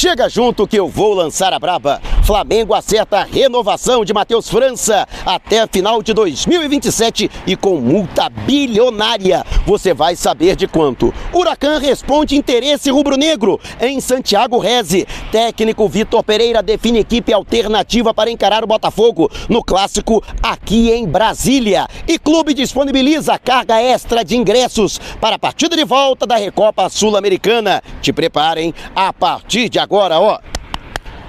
Chega junto que eu vou lançar a braba. Flamengo acerta a renovação de Matheus França até final de 2027 e com multa bilionária. Você vai saber de quanto. Huracan responde interesse rubro-negro em Santiago Reze. Técnico Vitor Pereira define equipe alternativa para encarar o Botafogo no clássico aqui em Brasília. E clube disponibiliza carga extra de ingressos para a partida de volta da Recopa Sul-Americana. Te preparem a partir de agora, ó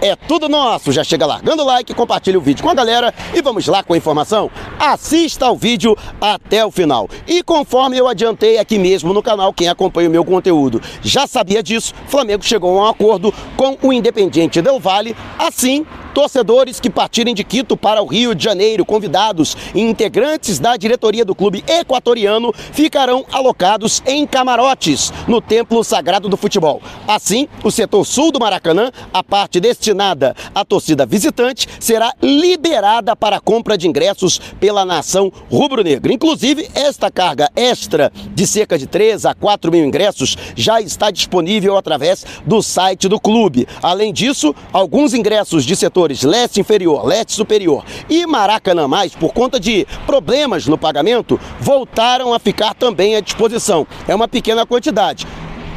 é tudo nosso. Já chega largando o like, compartilha o vídeo com a galera e vamos lá com a informação. Assista ao vídeo até o final. E conforme eu adiantei aqui mesmo no canal, quem acompanha o meu conteúdo já sabia disso, Flamengo chegou a um acordo com o Independiente Del Valle, assim Torcedores que partirem de Quito para o Rio de Janeiro, convidados e integrantes da diretoria do clube equatoriano, ficarão alocados em camarotes no Templo Sagrado do Futebol. Assim, o setor sul do Maracanã, a parte destinada à torcida visitante, será liberada para a compra de ingressos pela nação rubro-negra. Inclusive, esta carga extra de cerca de 3 a 4 mil ingressos já está disponível através do site do clube. Além disso, alguns ingressos de setor leste inferior, leste superior e Maracanã mais, por conta de problemas no pagamento, voltaram a ficar também à disposição. É uma pequena quantidade.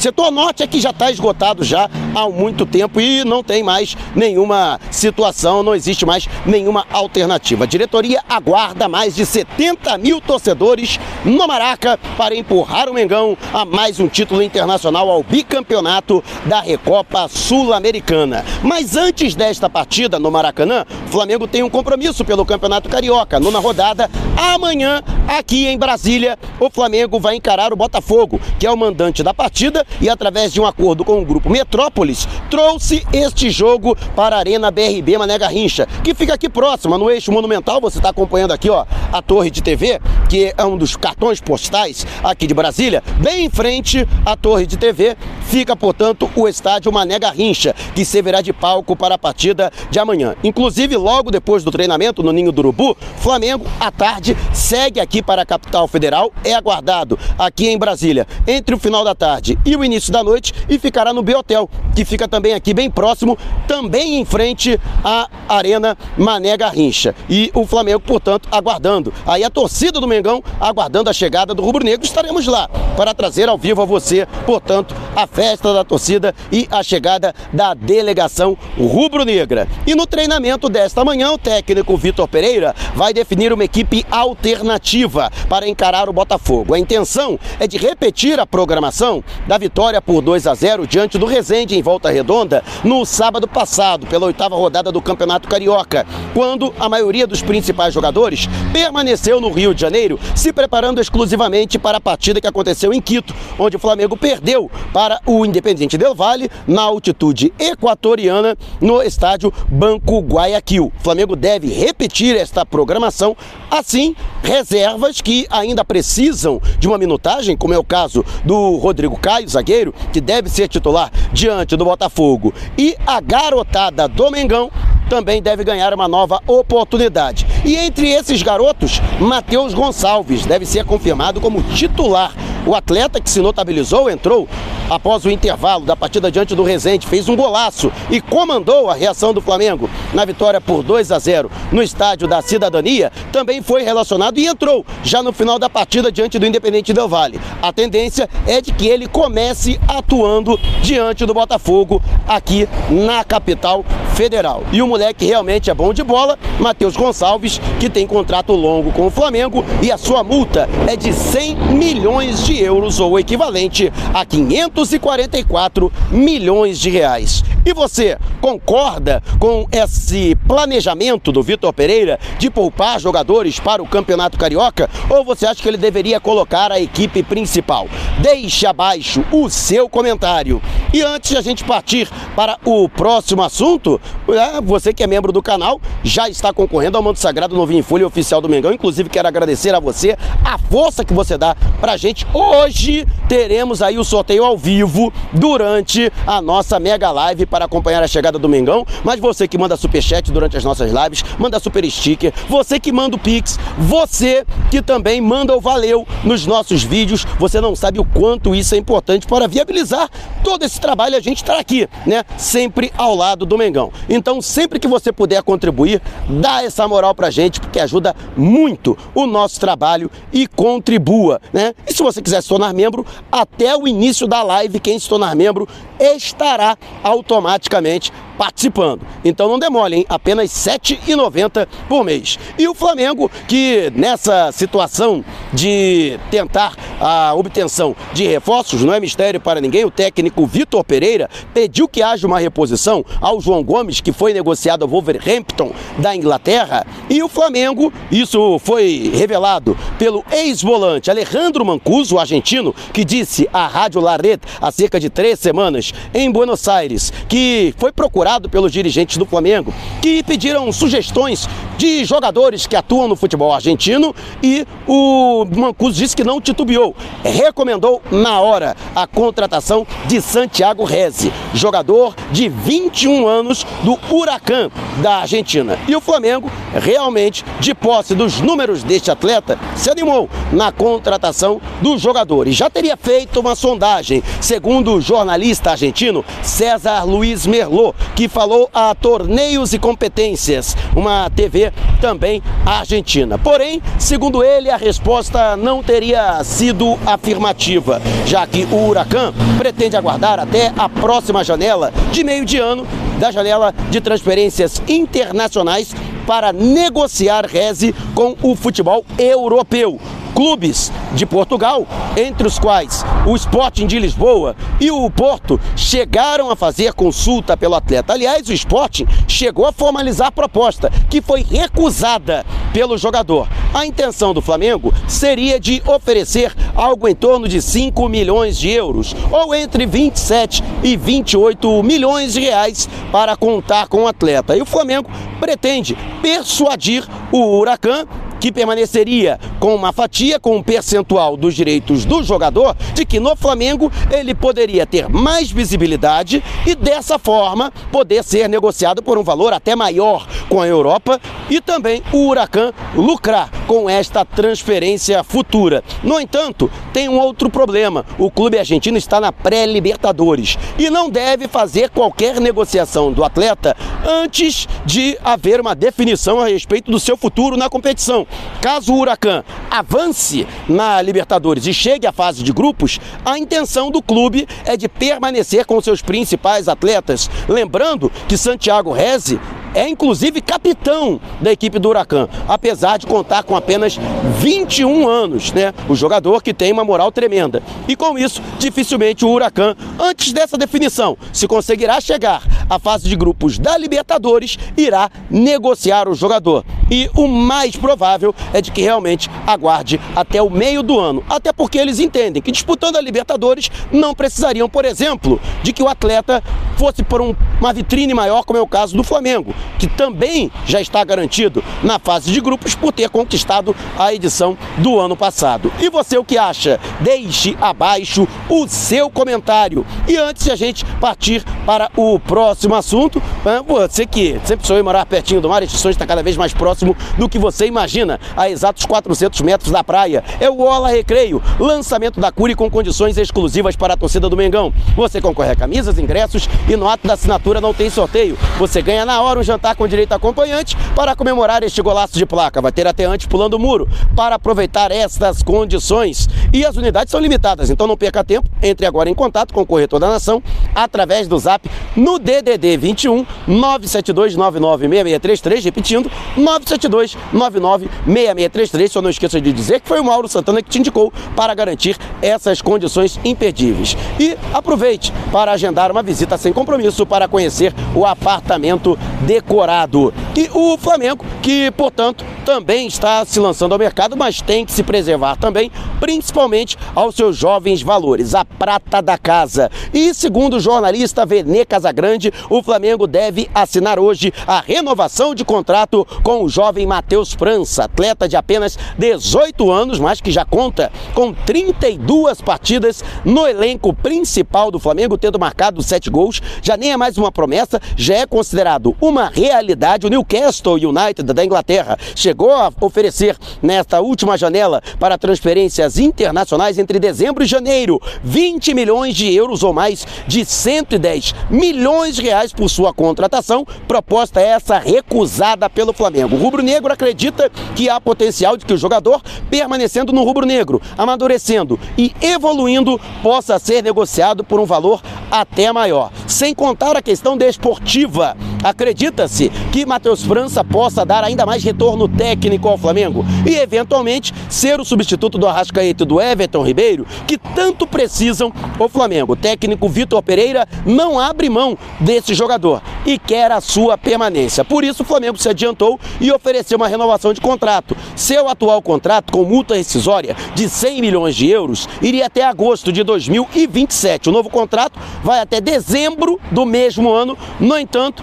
Setor norte é que já está esgotado já há muito tempo e não tem mais nenhuma situação, não existe mais nenhuma alternativa. A diretoria aguarda mais de 70 mil torcedores no Maraca para empurrar o Mengão a mais um título internacional ao bicampeonato da Recopa Sul-Americana. Mas antes desta partida no Maracanã, o Flamengo tem um compromisso pelo Campeonato Carioca. Nona rodada, amanhã, aqui em Brasília, o Flamengo vai encarar o Botafogo, que é o mandante da partida e através de um acordo com o grupo Metrópolis, trouxe este jogo para a Arena BRB Mané Garrincha, que fica aqui próxima, no eixo monumental, você está acompanhando aqui, ó, a torre de TV, que é um dos cartões postais aqui de Brasília, bem em frente à torre de TV, fica, portanto, o estádio Mané Garrincha, que servirá de palco para a partida de amanhã. Inclusive, logo depois do treinamento no Ninho do Urubu, Flamengo, à tarde, segue aqui para a capital federal, é aguardado aqui em Brasília, entre o final da tarde e o início da noite e ficará no B-Hotel, que fica também aqui bem próximo, também em frente à Arena Mané Garrincha. E o Flamengo, portanto, aguardando. Aí a torcida do Mengão aguardando a chegada do Rubro Negro. Estaremos lá para trazer ao vivo a você, portanto, a festa da torcida e a chegada da delegação rubro-negra. E no treinamento desta manhã, o técnico Vitor Pereira vai definir uma equipe alternativa para encarar o Botafogo. A intenção é de repetir a programação da vitória por 2 a 0 diante do Resende em Volta Redonda no sábado passado, pela oitava rodada do Campeonato Carioca, quando a maioria dos principais jogadores permaneceu no Rio de Janeiro, se preparando exclusivamente para a partida que aconteceu em Quito, onde o Flamengo perdeu para o Independiente Del Valle na altitude equatoriana no estádio Banco Guayaquil. O Flamengo deve repetir esta programação, assim, reservas que ainda precisam de uma minutagem, como é o caso do Rodrigo Caio, zagueiro, que deve ser titular diante do Botafogo. E a garotada do Mengão também deve ganhar uma nova oportunidade. E entre esses garotos, Matheus Gonçalves deve ser confirmado como titular. O atleta que se notabilizou entrou após o intervalo da partida diante do Resende, fez um golaço e comandou a reação do Flamengo na vitória por 2 a 0 no estádio da Cidadania, também foi relacionado e entrou já no final da partida diante do Independente Del Vale. A tendência é de que ele comece atuando diante do Botafogo aqui na capital federal. E o moleque realmente é bom de bola, Matheus Gonçalves, que tem contrato longo com o Flamengo e a sua multa é de 100 milhões de euros ou equivalente a 500 244 milhões de reais. E você concorda com esse planejamento do Vitor Pereira de poupar jogadores para o Campeonato Carioca? Ou você acha que ele deveria colocar a equipe principal? Deixe abaixo o seu comentário. E antes de a gente partir para o próximo assunto, é, você que é membro do canal já está concorrendo ao Manto Sagrado Novinho em Folha Oficial do Mengão. Inclusive, quero agradecer a você a força que você dá pra gente. Hoje teremos aí o sorteio ao vivo durante a nossa mega live para acompanhar a chegada do Mengão, mas você que manda superchat durante as nossas lives, manda super sticker, você que manda o Pix, você que também manda o valeu nos nossos vídeos, você não sabe o quanto isso é importante para viabilizar todo esse trabalho a gente estar aqui, né? Sempre ao lado do Mengão. Então, sempre que você puder contribuir, dá essa moral pra gente, porque ajuda muito o nosso trabalho e contribua, né? E se você quiser se tornar membro, até o início da live, quem se tornar membro estará automaticamente participando. Então não demole, hein? Apenas R$ 7,90 por mês. E o Flamengo, que nessa situação de tentar a obtenção de reforços, não é mistério para ninguém, o técnico Vitor Pereira pediu que haja uma reposição ao João Gomes, que foi negociado ao Wolverhampton da Inglaterra, e o Flamengo, isso foi revelado pelo ex-volante Alejandro Mancuso, argentino, que disse à Rádio Laret há cerca de três semanas em Buenos Aires, que foi procurado pelos dirigentes do Flamengo, que pediram sugestões de jogadores que atuam no futebol argentino e o Mancuso disse que não titubeou, recomendou na hora a contratação de Santiago Rezi, jogador de 21 anos do Huracan da Argentina. E o Flamengo, realmente, de posse dos números deste atleta, se animou na contratação do jogador e já teria feito uma sondagem, segundo o jornalista argentino César Luiz Merlot, que falou a Torneios e Competências, uma TV também argentina. Porém, segundo ele, a resposta não teria sido afirmativa, já que o Huracan pretende aguardar até a próxima janela de meio de ano da janela de transferências internacionais para negociar Reze com o futebol europeu clubes de Portugal, entre os quais o Sporting de Lisboa e o Porto, chegaram a fazer consulta pelo atleta. Aliás, o Sporting chegou a formalizar a proposta, que foi recusada pelo jogador. A intenção do Flamengo seria de oferecer algo em torno de 5 milhões de euros, ou entre 27 e 28 milhões de reais para contar com o atleta. E o Flamengo pretende persuadir o Huracan que permaneceria com uma fatia, com um percentual dos direitos do jogador, de que no Flamengo ele poderia ter mais visibilidade e dessa forma poder ser negociado por um valor até maior com a Europa e também o Huracan lucrar com esta transferência futura. No entanto, tem um outro problema: o clube argentino está na pré-Libertadores e não deve fazer qualquer negociação do atleta antes de haver uma definição a respeito do seu futuro na competição. Caso o Huracan avance na Libertadores e chegue à fase de grupos, a intenção do clube é de permanecer com seus principais atletas. Lembrando que Santiago Reze é inclusive capitão da equipe do Huracan, apesar de contar com apenas 21 anos, né? O jogador que tem uma moral tremenda. E com isso, dificilmente o Huracan, antes dessa definição, se conseguirá chegar à fase de grupos da Libertadores, irá negociar o jogador. E o mais provável é de que realmente aguarde até o meio do ano, até porque eles entendem que disputando a Libertadores não precisariam, por exemplo, de que o atleta fosse por um, uma vitrine maior, como é o caso do Flamengo que também já está garantido na fase de grupos por ter conquistado a edição do ano passado. E você o que acha? Deixe abaixo o seu comentário. E antes de a gente partir para o próximo assunto, né, você que sempre sonhou em morar pertinho do mar, este sonho está cada vez mais próximo do que você imagina, a exatos 400 metros da praia. É o Ola Recreio, lançamento da Cure com condições exclusivas para a torcida do Mengão. Você concorre a camisas, ingressos e no ato da assinatura não tem sorteio. Você ganha na hora um jantar com direito a acompanhante para comemorar este golaço de placa. Vai ter até antes pulando o muro para aproveitar estas condições. E as unidades são limitadas, então não perca tempo. Entre agora em contato com o Corretor da Nação através do zap no DDD 21 972 996633, repetindo, 972 996633. Só não esqueça de dizer que foi o Mauro Santana que te indicou para garantir essas condições imperdíveis. E aproveite para agendar uma visita sem compromisso para conhecer o apartamento decorado. E o Flamengo, que, portanto, também está se lançando ao mercado, mas tem que se preservar também, principalmente aos seus jovens valores, a prata da casa. E segundo o jornalista Vene Casagrande, o Flamengo deve assinar hoje a renovação de contrato com o jovem Matheus França, atleta de apenas 18 anos, mas que já conta com 32 partidas no elenco principal do Flamengo, tendo marcado sete gols. Já nem é mais uma promessa, já é considerado uma realidade. O Newcastle United da Inglaterra chegou a oferecer nesta última janela para transferências internacionais entre dezembro e janeiro 20 milhões de euros ou mais de 110 milhões de reais por sua contratação. Proposta essa recusada pelo Flamengo. O rubro-negro acredita que há potencial de que o jogador, permanecendo no rubro-negro, amadurecendo e evoluindo, possa ser negociado por um valor até maior. Sem contar a questão desportiva. Acredita-se que Matheus França possa dar ainda mais retorno técnico ao Flamengo e, eventualmente, ser o substituto do Arrascaeta e do Everton Ribeiro, que tanto precisam o Flamengo. O técnico Vitor Pereira não abre mão desse jogador e quer a sua permanência. Por isso, o Flamengo se adiantou e ofereceu uma renovação de contrato. Seu atual contrato, com multa rescisória de 100 milhões de euros, iria até agosto de 2027. O novo contrato vai até dezembro do mesmo ano. No entanto,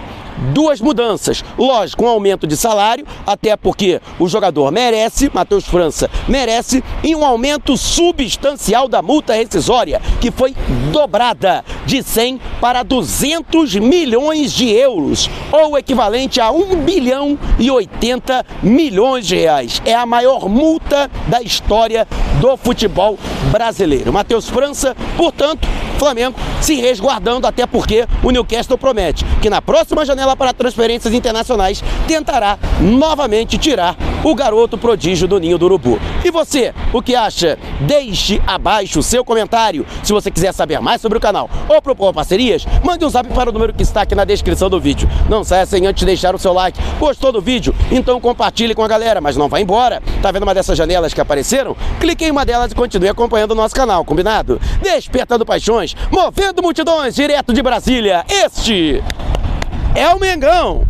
duas mudanças. Lógico, um aumento de salário, até porque o jogador merece, Matheus França merece, e um aumento substancial da multa rescisória, que foi dobrada de 100 para 200 milhões de euros, ou equivalente a 1 bilhão e 80 milhões de reais. É a maior multa da história do futebol brasileiro. Matheus França, portanto, Flamengo se resguardando, até porque o Newcastle promete que na próxima janela para transferências internacionais tentará novamente tirar o garoto prodígio do Ninho do Urubu. E você, o que acha? Deixe abaixo o seu comentário. Se você quiser saber mais sobre o canal ou propor parcerias, mande um zap para o número que está aqui na descrição do vídeo. Não saia sem antes deixar o seu like. Gostou do vídeo? Então compartilhe com a galera, mas não vá embora. Tá vendo uma dessas janelas que apareceram? Clique em uma delas e continue acompanhando o nosso canal, combinado? Despertando paixões, movendo multidões direto de Brasília. Este é o Mengão.